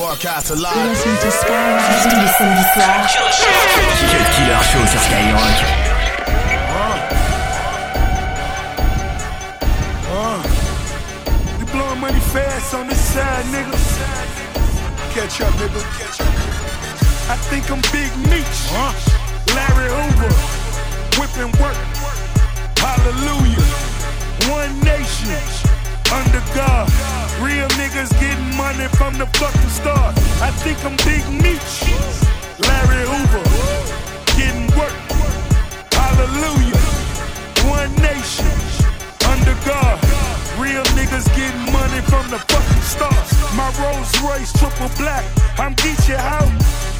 broadcast live. Listen to Skyrock. Tous les samedis soirs. Cut Killer Show sur Skyrock. Uh, uh. You blowing money fast on this side, nigga. Catch up, nigga. Catch up. I think I'm Big Meech. Uh. Larry Hoover. Whipping work. Hallelujah. One nation. Under God. Real niggas getting money from the fucking start. I think I'm Big Meech. Larry Hoover. Getting work. Hallelujah. One nation. Under God. Real niggas getting money from the fucking start. My Rolls Royce triple black. I'm Geechee out.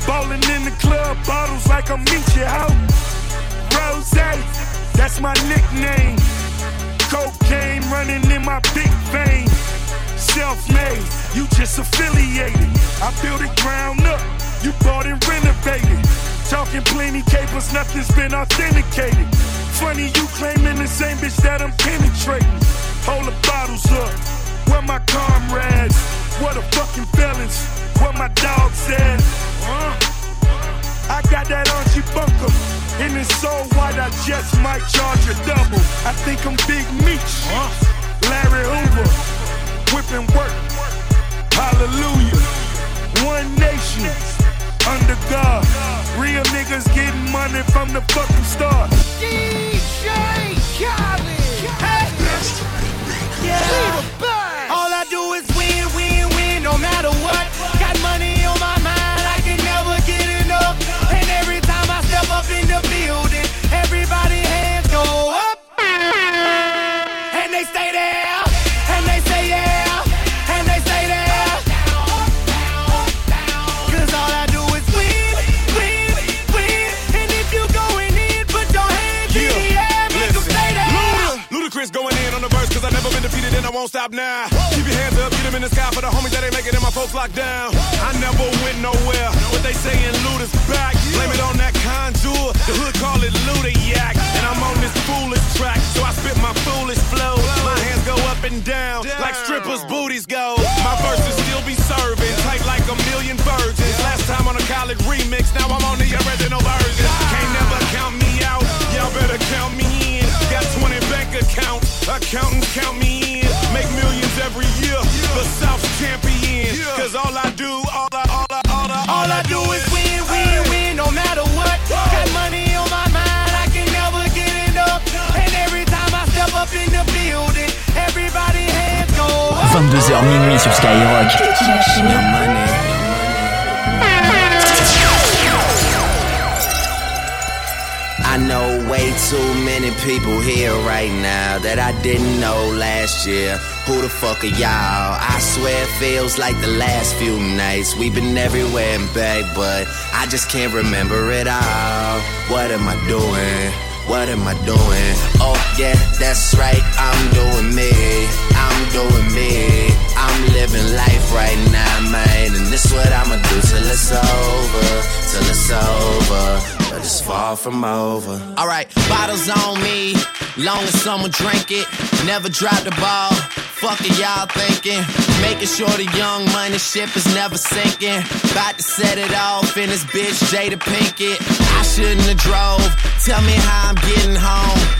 Ballin' in the club, bottles like I'm Meechee out. Rose, that's my nickname. Cocaine running in my big vein. Self-made, you just affiliated. I built it ground up, you bought and renovated. Talking plenty capers, nothing's been authenticated. Funny you claiming the same bitch that I'm penetrating. Hold the bottles up, where my comrades? What the fucking felons? What my dog said? Uh, I got that Archie Bunker. And it's so white, I just might charge a double. I think I'm Big Meech. Larry Hoover. Whipping work. Hallelujah. One nation. Under God. Real niggas getting money from the fucking start. DJ Khaled. Hey. Yeah. All I do is win, win, win, no matter I won't stop now. Keep your hands up, get them in the sky for the homies that ain't making it, my folks locked down. I never went nowhere, but they saying Luda's back. Blame it on that Conjure, the hood call it Luda Yak. And I'm on this foolish track, so I spit my foolish flow. My hands go up and down, like strippers' booties go. My verses still be serving, tight like a million virgins. Last time on a college remix, now I'm on the original version. Can't never count me out, y'all better count me in. Got 20 bank accounts, accountants count me in. Make millions every year, the South's champion. Cause all I do, all I, all I, all I, All I do is win, win, win, no matter what. Got money on my mind, I can never get enough. And every time I step up in the building, everybody hands go up. 22h minuit sur Skyrock. People here right now that I didn't know last year. Who the fuck are y'all? I swear it feels like the last few nights. We've been everywhere and back, but I just can't remember it all. What am I doing? What am I doing? Oh, yeah, that's right. I'm doing me. I'm doing me. I'm living life right now, man. And this what I'ma do till it's over. Till it's over. It's far from over. Alright, bottles on me. Long as someone drink it. Never drop the ball. Fuck it, y'all thinking. Making sure the young money ship is never sinking. About to set it off in this bitch, Jada Pinkett. I shouldn't have drove. Tell me how I'm getting home.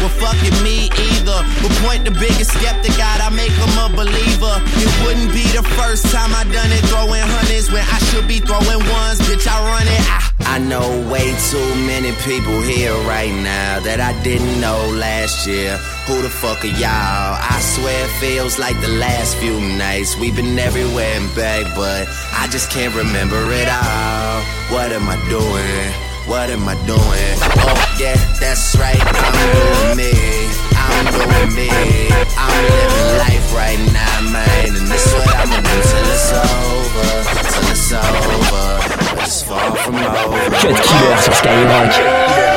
well fucking me either. But point the biggest skeptic out, I make him a believer. It wouldn't be the first time I done it, throwing hundreds when I should be throwing ones. Bitch, I run it. I, I know way too many people here right now that I didn't know last year. Who the fuck are y'all? I swear it feels like the last few nights. We've been everywhere and back, but I just can't remember it all. What am I doing? What am I doing? Oh, yeah, that's right. I'm doing me. I'm doing me. I'm living life right now, man. And this what I'ma do till it's over. Till it's over. It's far from over. Cut Killer sur Skyrock.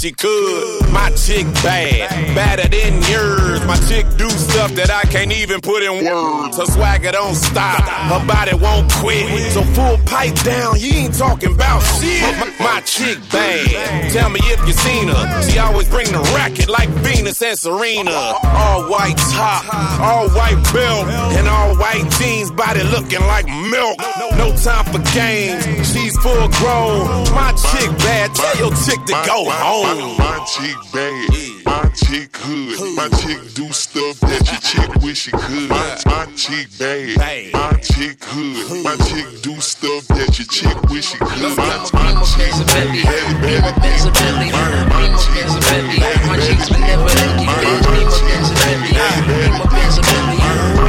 She could. Chick bad, badder than yours. My chick do stuff that I can't even put in words. Her swagger don't stop, her body won't quit. So full pipe down, you ain't talking about shit. My, my chick bad, tell me if you seen her. She always bring the racket like Venus and Serena. All white top, all white belt, and all white jeans, body looking like milk. No time for games, she's full grown. My chick bad, tell your chick to go home. My chick bad, my chick hood. My chick do stuff that your chick wish she could. My, my chick bad, my chick hood. My chick do stuff that your chick wish she could. My, my chick bad, better than dudes. My, my chick bad, my better, better than dudes. My, my chick bad, better, better than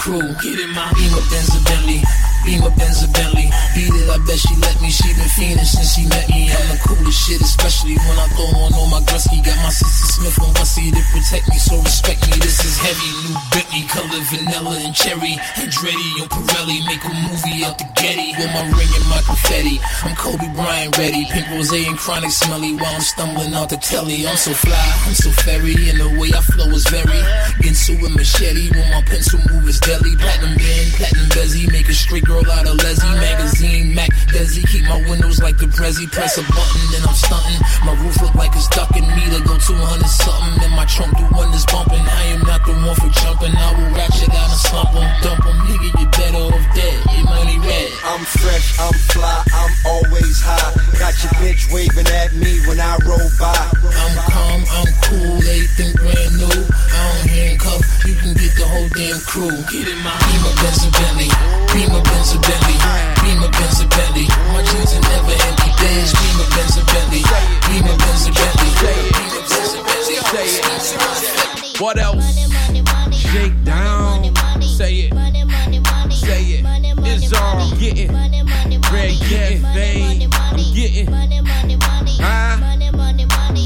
crew. Get in my Benz, or With my ring and my confetti. I'm Kobe Bryant ready. Pink rose and chronic smelly while I'm stumbling out the telly. I'm so fly, I'm so fairy, and the way I flow is very. Into a machete when my pencil move is deadly. Platinum band, platinum bezzy, make a straight girl out of Leslie. Desi, keep my windows like the Prezi. Press a button, then I'm stunting. My roof look like it's ducking me to go 200 something. And my trunk do wonders bumping. I am not the one for jumping. I will ratchet out and slump 'em, dump 'em. Nigga, you better off dead. Your money red. I'm fresh, I'm fly, I'm always high. Got your bitch waving at me when I roll by. I'm calm, I'm cool, everything brand new. I don't handcuff, you can get the whole damn crew. Get in my Benz, Bentley. Beamer, Benz, Bentley. Beamer, Benz, Bentley. My jeans are never empty. Beamer, Benz, Bentley. Beamer, Benz, Bentley. Beamer, Benz, or Bentley. What else? Shake down. Say it. Say it. It's all getting. Red, getting. Fame. I'm getting.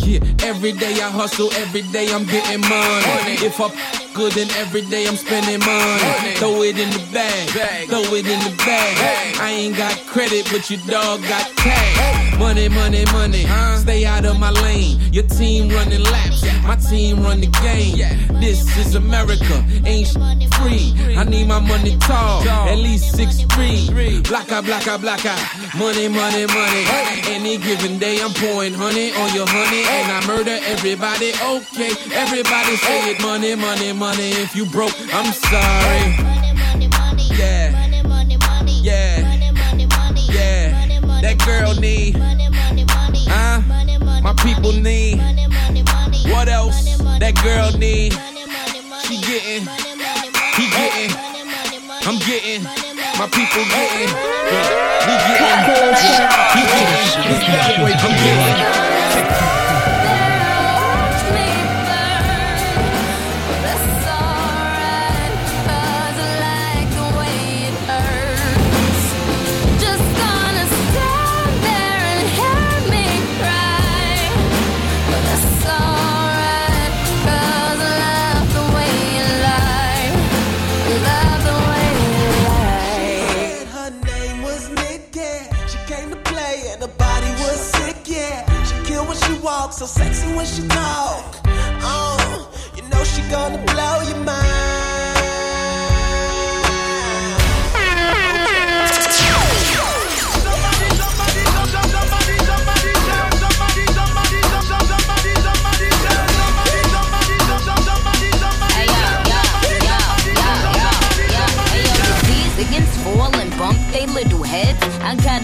Yeah, every day I hustle, every day I'm getting money. If I good, and every day I'm spending money. Throw it in the bag, throw it in the bag. I ain't got credit, but your dog got cash. Money, money, money. Stay out of my lane. Your team running laps, my team run the game. This is America, ain't free. I need my money tall, at least six three. Blacka, blacka, blacka. Money, money, money. Any given day I'm pouring honey on your honey, and I murder everybody. Okay, everybody say it. Money, money, money. If you broke, I'm sorry. That girl need. Huh? My people need. What else? That girl need. She getting. He getting. I'm getting. My people getting. We getting. He getting. I'm getting. Walk, so sexy when she talk. Oh, you know she gonna blow your mind.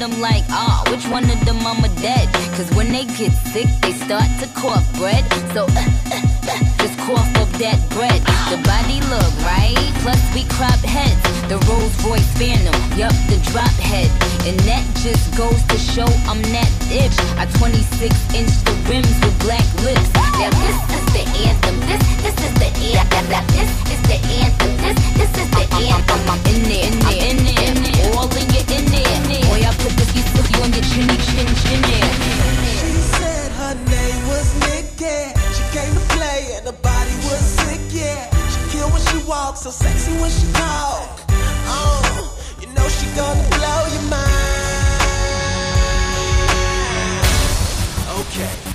Them like, ah, which one of them I'm a dead? Cause when they get sick, they start to cough bread. So, uh, uh, uh, just cough up that bread. The body look right, plus we crop heads. The Rolls Royce Phantom, yup, the drop head. And that just goes to show I'm that bitch. I 26 inch the rims with black lips. Now this is the anthem. This, this is the anthem. This is the anthem. This, this is the anthem. I'm in there, in there, in there. All in your in there. Chin. She said her name was Nikki. She came to play and her body was sick, yeah. She when she so sexy when she talk. Oh, you know she gonna blow your mind. Okay.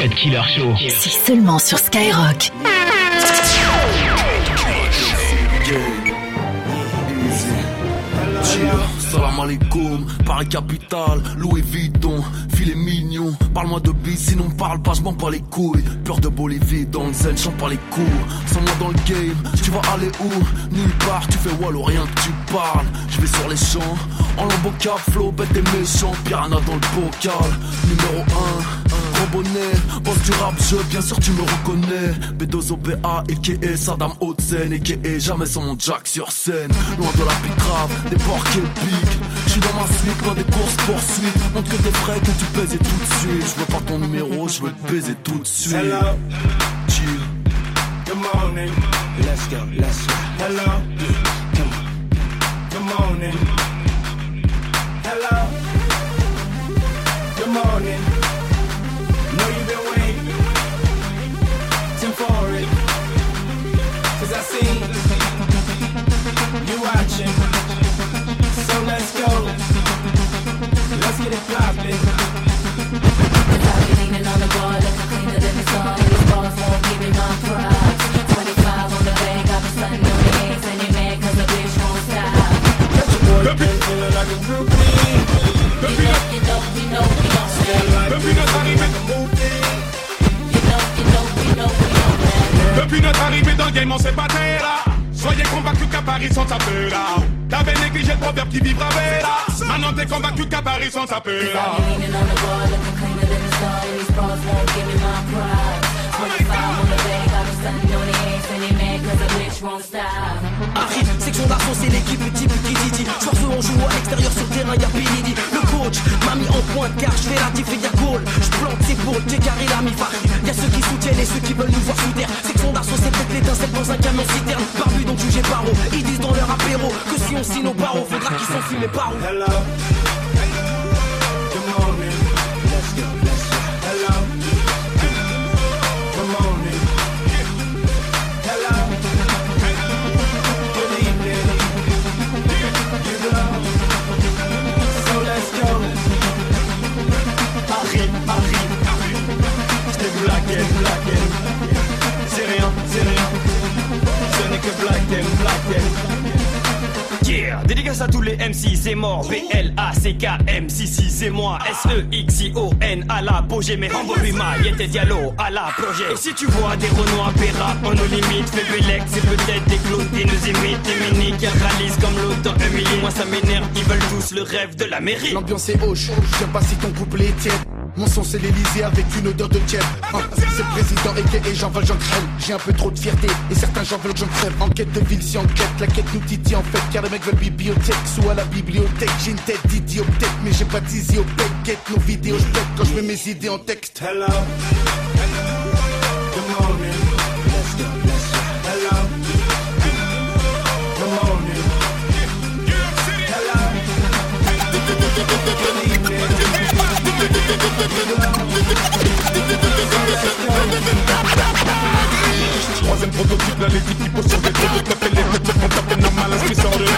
Cut Killer Show. C'est seulement sur Skyrock. Salam alaikum, Paris Capital, Louis Vuitton, filet mignon. Parle-moi de bis, sinon parle pas, je m'en pas les couilles. Peur de Bolivie, dans le zen, chante pas les coups. Sans moi dans le game, tu vas aller où? Nulle part, tu fais wallo, rien que tu parles. Je vais sur les champs, en lambeau flow, bête et méchant. Piranha dans le bocal, numéro 1. Boss du rap, je, bien sûr tu me reconnais. B2O BA, a.k.a. Saddam Hussein, a.k.a. jamais sans mon jack sur scène. Loin de la picrave, des porcs épiques. Je suis dans ma suite, dans des courses poursuites. Montre que t'es frais, que tu pèses et tout de suite. Je veux pas ton numéro, je veux te baiser tout de suite. Hello. Chill. Good morning. Let's go, let's go. Hello. Come on. Good morning. On the bar, looking cleaner than the sun. These bars won't give me my props. 25 on the bank, got the sun on the eggs, and you mad 'cause the bitch won't stop. Been feeling like a groupie. You know, you know, you know, we don't stay. Depuis notre arrivée, You know, you know, we know, we don't matter. Depuis notre arrivée dans le game, on s'est là. Soyez convaincus qu'à Paris, sont taper là. T'avais négligé le proverbe qui vivra là. Maintenant t'es convaincu qu'à Paris, sont taper Harry, section d'arçon, c'est l'équipe type qui dit Force on joue à l'extérieur sur terrain, y'a Billy Le coach m'a mis en pointe car je fais la diff et y'a goal Je plante ses boules, j'ai carré la mi Y'a ceux qui soutiennent et ceux qui veulent nous voir sous terre. Section d'arçon, c'est peut-être l'étincelle dans un camion citerne. Barbu donc jugé paro, ils disent dans leur apéro Que si on signe nos barreaux, faudra qu'ils s'enfuient mes barreaux Hello. Dédicace à tous les MC, c'est mort. B-L-A-C-K-M, si si, c'est moi. S-E-X-I-O-N, à l'apogée. Mais Rambo Rima, Yete Diallo, à la projet. Et si tu vois des Renois, Béra, on nous limite. Bélec, c'est peut-être des clowns qui nous imitent. Des mini qui réalisent comme l'autre Emily. Moi ça m'énerve, ils veulent tous le rêve de la mairie. L'ambiance est hoche, j'aime pas si ton couplet est. Mon son c'est l'Elysée avec une odeur de tiède. Ah, c'est président et j'en veux j'en crève. J'ai un peu trop de fierté et certains j'en veulent que j'en crève. Enquête de ville si enquête, la quête nous titille en fait. Car les mecs veulent bibliothèque, soit à la bibliothèque. J'ai une tête d'idiot peut-être, mais j'ai pas d'idiopèque. Quête nos vidéos, je quand je mets mes idées en texte. Hello. Good morning. Troisième prototype, les types qui posent sur des gros de taper les têtes, quand taper normal, esprit sort de là.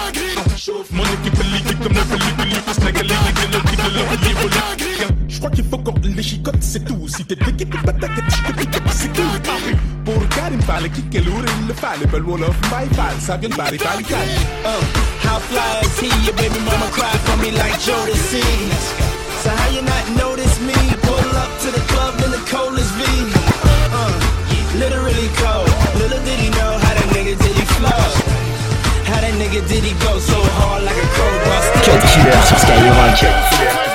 Mon équipe est l'équipe comme la pellicule, il faut snacker les geeks, le prix de leur niveau Je crois qu'il faut qu'on les chicote, c'est tout. Si t'es d'équipe, ta tête, je te pique, c'est tout. Pour Karim, fallait kicker lourd, il le fallait, belle wall of my fall, ça vient de Bari, Bari. How fly is he? Your baby mama cried for me like Jodeci. So how you not up to the club in the coldest V. Uh, literally cold. Little did he know how that nigga did he flow. How that nigga did he go so hard like a. Cut Killer sur Skyrock.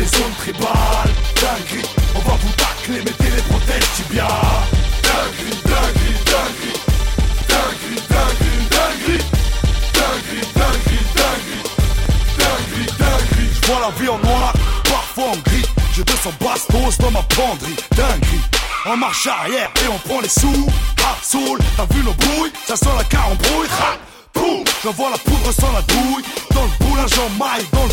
les zones tribales. Dinguerie, on va vous tacler, mettez les prothèses tibia Dinguerie, dinguerie, dinguerie Dinguerie, dinguerie, dinguerie Dinguerie, dinguerie, dinguerie Dinguerie, dinguerie J'vois la vie en noir, parfois en gris. Je descends bastos dans ma penderie. Dinguerie On marche arrière et on prend les sous. Ah, soul, t'as vu nos brouilles, ça sent la car en brouille. J'envoie la poudre sans la douille. Dans le dans le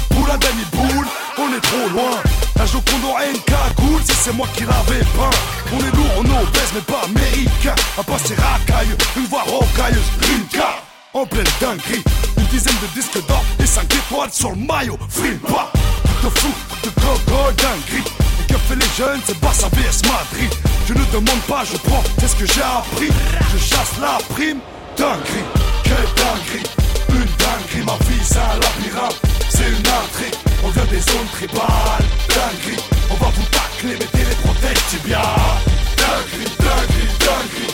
On est trop loin. La Joconde aurait une cagoule Si c'est moi qui l'avais peint. On est lourd, on est obèse mais pas américain. À passer racaille Une voix rocailleuse Rinka En pleine dinguerie. Une dizaine de disques d'or Et 5 étoiles sur le maillot. Fripa Truc de fou, truc de gogo dinguerie. Et que fait les jeunes c'est Barça vs Madrid. Je ne demande pas, je prends C'est ce que j'ai appris. Je chasse la prime Dinguerie, quelle dinguerie dinguerie, ma vie un labyrinthe C'est une intrigue, on vient des zones tribales. Dinguerie, on va vous tacler, mettez les protèges tibia Dinguerie, dinguerie, dinguerie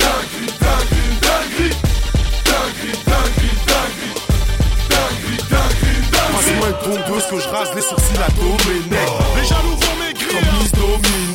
Dinguerie, dinguerie, dinguerie Dinguerie, dinguerie, dinguerie Dinguerie, dinguerie, dinguerie Passe-moi une tondeuse que je rase les sourcils à Domenech. Les jaloux vont maigrir. Comme Miss Dominique.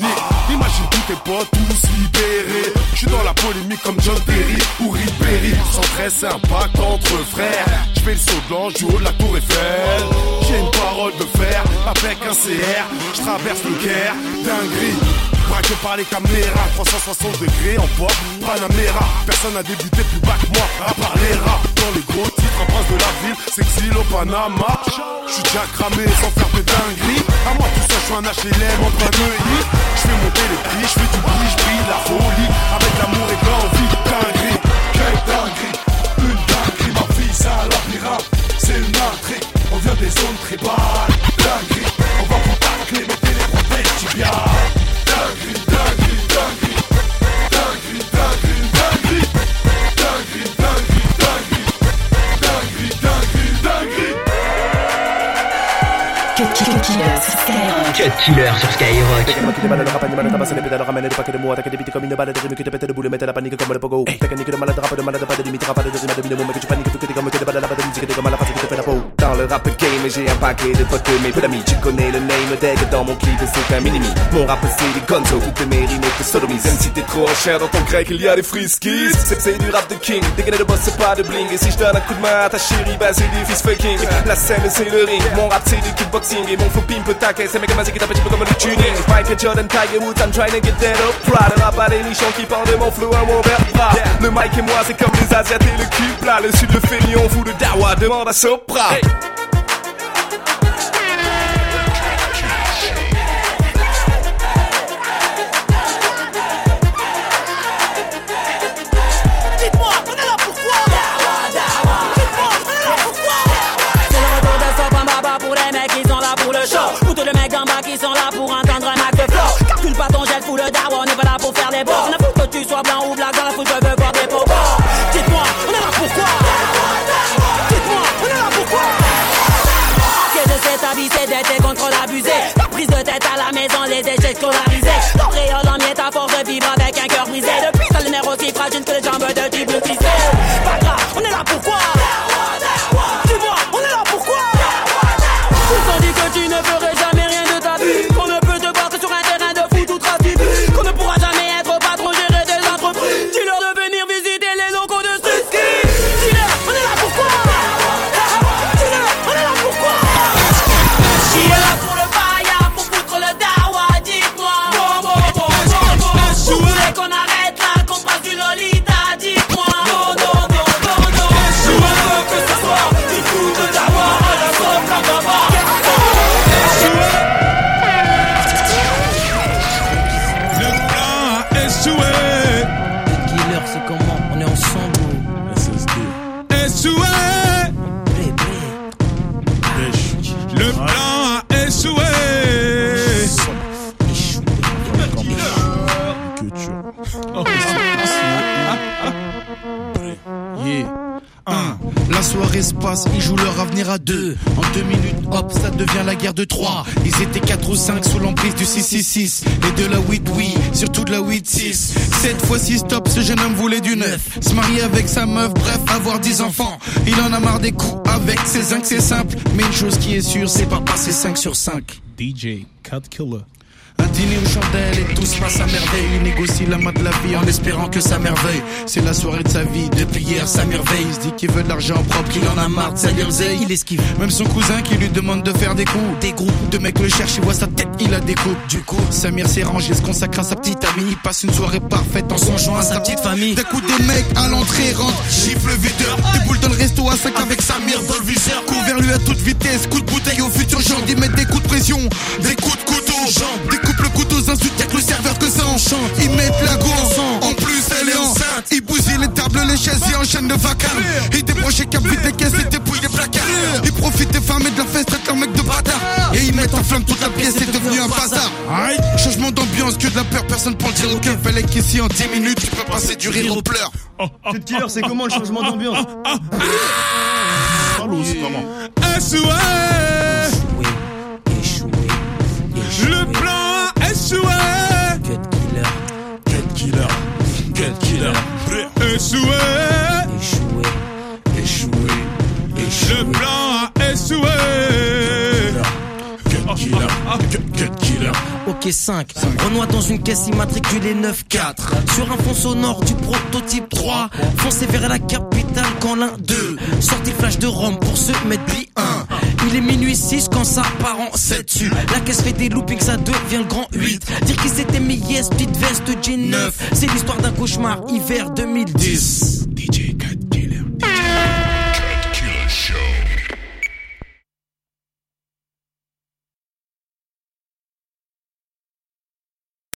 Tes potes tous libérés. Je suis dans la polémique comme John Terry ou Ribéry. Sans très sympa entre frères. Je fais le saut blanc du haut de la tour Eiffel. J'ai une parole de fer avec un CR. Je traverse le Caire, dinguerie. Braqué par les caméras, 360 degrés en pop, Panamera. Personne n'a débuté plus bas que moi, à part les rats. Dans les gros titres, en prince de la ville, s'exile au Panama. Je suis déjà cramé sans faire de dinguerie. À moi tout seul, je suis un HLM en hit. Je fais monter les prix, je fais du bruit, je brille la folie. Avec l'amour et l'envie, dinguerie. Quelle dinguerie, une dinguerie, ma c'est un labyrinthe, c'est une intrigue, on vient des zones tribales, Cut Killer sur Skyrock. Killer sur Skyrock. Dans le rap game, j'ai un paquet de potes, mes peu d'amis, tu connais le name deck dans mon clip, c'est un minimi. Mon rap, c'est gonzo, toutes mes rimes te sodomisent. Même si t'es trop en dans ton grec, il y a des friskies. C'est du rap de king, dégainé de boss, c'est pas de bling. Et si je donne un coup de main à ta chérie, bah c'est du fist fucking. La scène, c'est le ring, mon rap, c'est du kickbox et bon faux pimp, tacée, c'est mec qui m'asiker, je peux comme le tunnel Mike and John Tiger Wood I'm trying to get dead up. Front I'll have a niche on qui parle de mon flow un mon verbe pas Le Mike et moi c'est comme les Asiat et le cul plat Le sud le fait on fout le dawa demande à sopra Ils jouent leur avenir à deux. En deux minutes, hop, ça devient la guerre de trois. Ils étaient quatre ou cinq sous l'emprise du 666 et de la 8 oui, surtout de la 8-6. Cette fois-ci, stop, ce jeune homme voulait du neuf. Se marier avec sa meuf, bref, avoir dix enfants. Il en a marre des coups avec ses zincs, c'est simple. Mais une chose qui est sûre, c'est pas passer 5 sur 5. DJ Cut Killer. Un dîner aux chandelles et tout se passe à merveille. Il négocie la main de la vie en espérant que ça merveille. C'est la soirée de sa vie, depuis hier ça merveille. Il se dit qu'il veut de l'argent propre, qu'il en a marre de sa dirzeille. Il esquive. Même son cousin qui lui demande de faire des coups. Des groupes de mecs le cherchent, il voit sa tête, il la découpe. Du coup, Samir s'est rangé, se consacre à sa petite amie. Il passe une soirée parfaite en songeant à sa petite famille. D'un coup, des mecs à l'entrée rentrent, gifle le videur. Des boules dans le resto à 5 avec Samir dans le viseur. Court vers lui à toute vitesse, coup de bouteille au futur genre. Ils mettent des coups de pression, des coups de couteau. Découpe le couteau aux insultes, y'a que le serveur que ça enchante. Ils mettent la go en plus elle est enceinte. Ils bousillent les tables, les chaises et enchaînent le vacarme. Ils débranchent les câbles, vident les caisses et dépouillent les placards. Ils profitent des femmes et de la fête, traitent leur mec de bâtard. Et ils mettent en flamme toute la pièce, c'est devenu un bazar. Changement d'ambiance, que de la peur, personne pour le dire aucun. Fallait qu'ici en 10 minutes, tu peux passer du rire aux pleurs. Cut Killer, c'est comment le changement d'ambiance Parle aussi, comment. Le plan a échoué. Cut Killer. Cut Killer. Échoué. Échoué. Le plan a échoué. Cut Killer. Cut- Cut Killer. Ok 5, Renoir dans une caisse immatriculée 9-4 Sur un fond sonore du prototype 3 Foncez vers la capitale quand l'un 2 Sortez flash de Rome pour se mettre bi 1 Il est minuit 6 quand ça part en 7 dessus La caisse fait des loopings ça devient le grand 8 Dire qu'il s'était mis yes, petite veste jean 9 C'est l'histoire d'un cauchemar hiver 2010